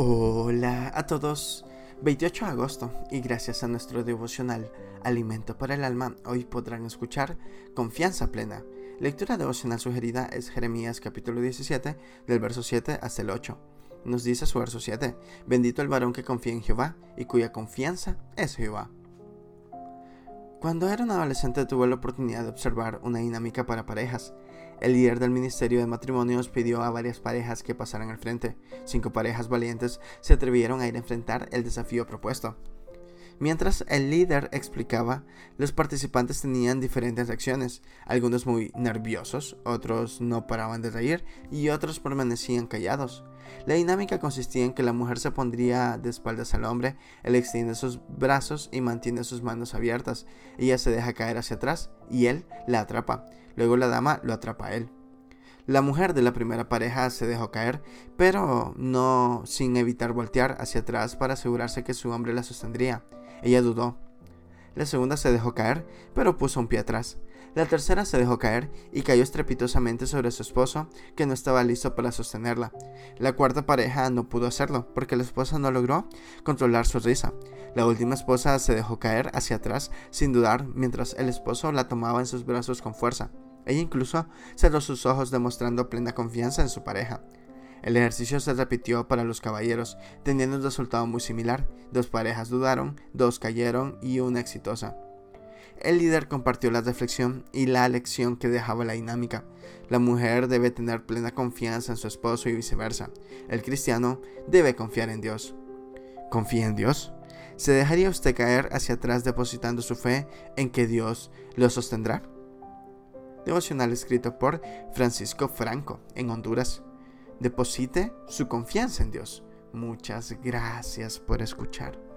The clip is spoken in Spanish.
Hola a todos. 28 de agosto y gracias a nuestro devocional Alimento para el Alma, hoy podrán escuchar Confianza Plena. Lectura devocional sugerida es Jeremías capítulo 17 del verso 7 hasta el 8. Nos dice su verso 7, bendito el varón que confía en Jehová y cuya confianza es Jehová. Cuando era un adolescente tuve la oportunidad de observar una dinámica para parejas. El líder del Ministerio de Matrimonios pidió a varias parejas que pasaran al frente. Cinco parejas valientes se atrevieron a ir a enfrentar el desafío propuesto. Mientras el líder explicaba, los participantes tenían diferentes reacciones, algunos muy nerviosos, otros no paraban de reír y otros permanecían callados. La dinámica consistía en que la mujer se pondría de espaldas al hombre, él extiende sus brazos y mantiene sus manos abiertas, ella se deja caer hacia atrás y él la atrapa, luego la dama lo atrapa a él. La mujer de la primera pareja se dejó caer, pero no sin evitar voltear hacia atrás para asegurarse que su hombre la sostendría. Ella dudó. La segunda se dejó caer, pero puso un pie atrás. La tercera se dejó caer y cayó estrepitosamente sobre su esposo, que no estaba listo para sostenerla. La cuarta pareja no pudo hacerlo, porque la esposa no logró controlar su risa. La última esposa se dejó caer hacia atrás sin dudar, mientras el esposo la tomaba en sus brazos con fuerza. Ella incluso cerró sus ojos demostrando plena confianza en su pareja. El ejercicio se repitió para los caballeros, teniendo un resultado muy similar. Dos parejas dudaron, dos cayeron y una exitosa. El líder compartió la reflexión y la lección que dejaba la dinámica. La mujer debe tener plena confianza en su esposo y viceversa. El cristiano debe confiar en Dios. ¿Confía en Dios? ¿Se dejaría usted caer hacia atrás depositando su fe en que Dios lo sostendrá? Devocional escrito por Francisco Franco en Honduras. Deposite su confianza en Dios. Muchas gracias por escuchar.